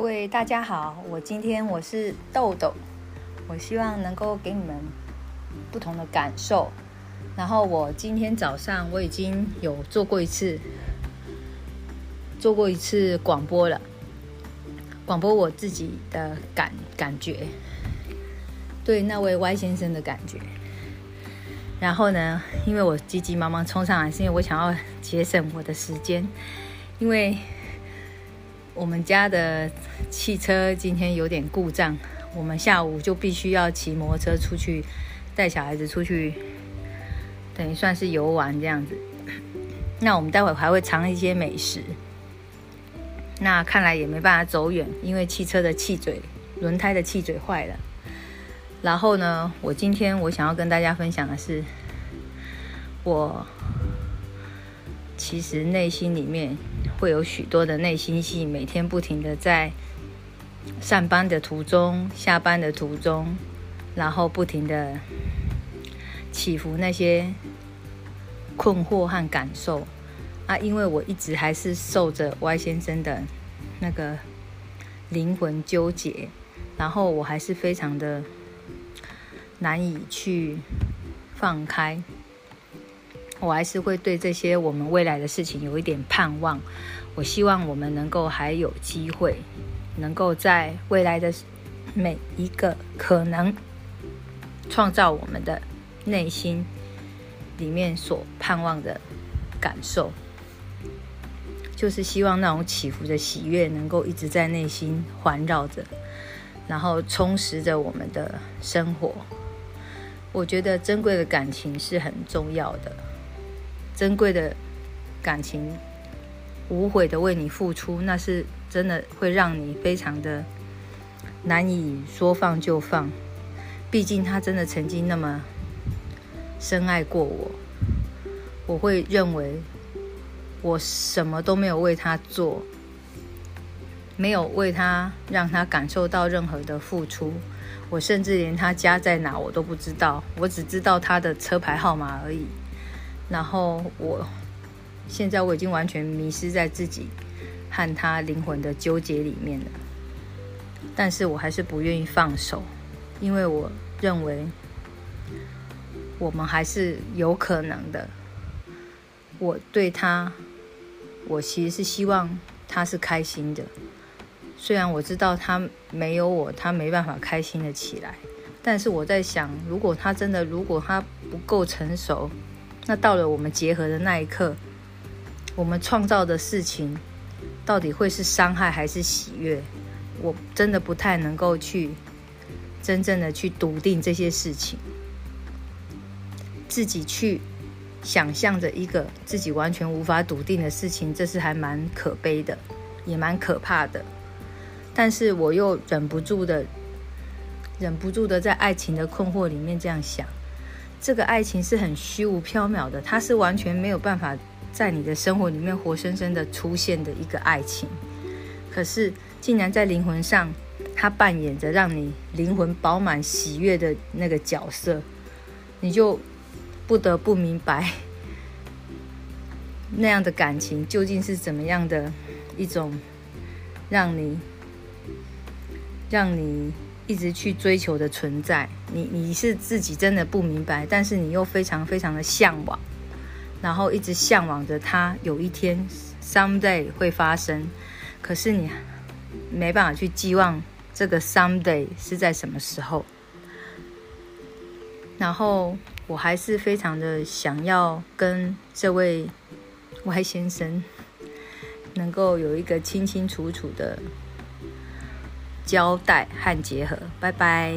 各位大家好，我今天我是豆豆，我希望能够给你们不同的感受。然后我今天早上我已经有做过一次，做过一次广播了，广播我自己的感感觉，对那位 Y 先生的感觉。然后呢，因为我急急忙忙冲上来，是因为我想要节省我的时间，因为。我们家的汽车今天有点故障，我们下午就必须要骑摩托车出去带小孩子出去，等于算是游玩这样子。那我们待会还会尝一些美食。那看来也没办法走远，因为汽车的气嘴、轮胎的气嘴坏了。然后呢，我今天我想要跟大家分享的是，我其实内心里面。会有许多的内心戏，每天不停的在上班的途中、下班的途中，然后不停的起伏那些困惑和感受啊！因为我一直还是受着 Y 先生的那个灵魂纠结，然后我还是非常的难以去放开。我还是会对这些我们未来的事情有一点盼望。我希望我们能够还有机会，能够在未来的每一个可能创造我们的内心里面所盼望的感受，就是希望那种起伏的喜悦能够一直在内心环绕着，然后充实着我们的生活。我觉得珍贵的感情是很重要的。珍贵的感情，无悔的为你付出，那是真的会让你非常的难以说放就放。毕竟他真的曾经那么深爱过我，我会认为我什么都没有为他做，没有为他让他感受到任何的付出。我甚至连他家在哪我都不知道，我只知道他的车牌号码而已。然后我现在我已经完全迷失在自己和他灵魂的纠结里面了，但是我还是不愿意放手，因为我认为我们还是有可能的。我对他，我其实是希望他是开心的，虽然我知道他没有我，他没办法开心的起来，但是我在想，如果他真的，如果他不够成熟。那到了我们结合的那一刻，我们创造的事情到底会是伤害还是喜悦？我真的不太能够去真正的去笃定这些事情。自己去想象着一个自己完全无法笃定的事情，这是还蛮可悲的，也蛮可怕的。但是我又忍不住的、忍不住的在爱情的困惑里面这样想。这个爱情是很虚无缥缈的，它是完全没有办法在你的生活里面活生生的出现的一个爱情。可是，竟然在灵魂上，它扮演着让你灵魂饱满喜悦的那个角色，你就不得不明白，那样的感情究竟是怎么样的一种，让你，让你。一直去追求的存在，你你是自己真的不明白，但是你又非常非常的向往，然后一直向往着它有一天 someday 会发生，可是你没办法去寄望这个 someday 是在什么时候。然后我还是非常的想要跟这位 Y 先生能够有一个清清楚楚的。交代和结合，拜拜。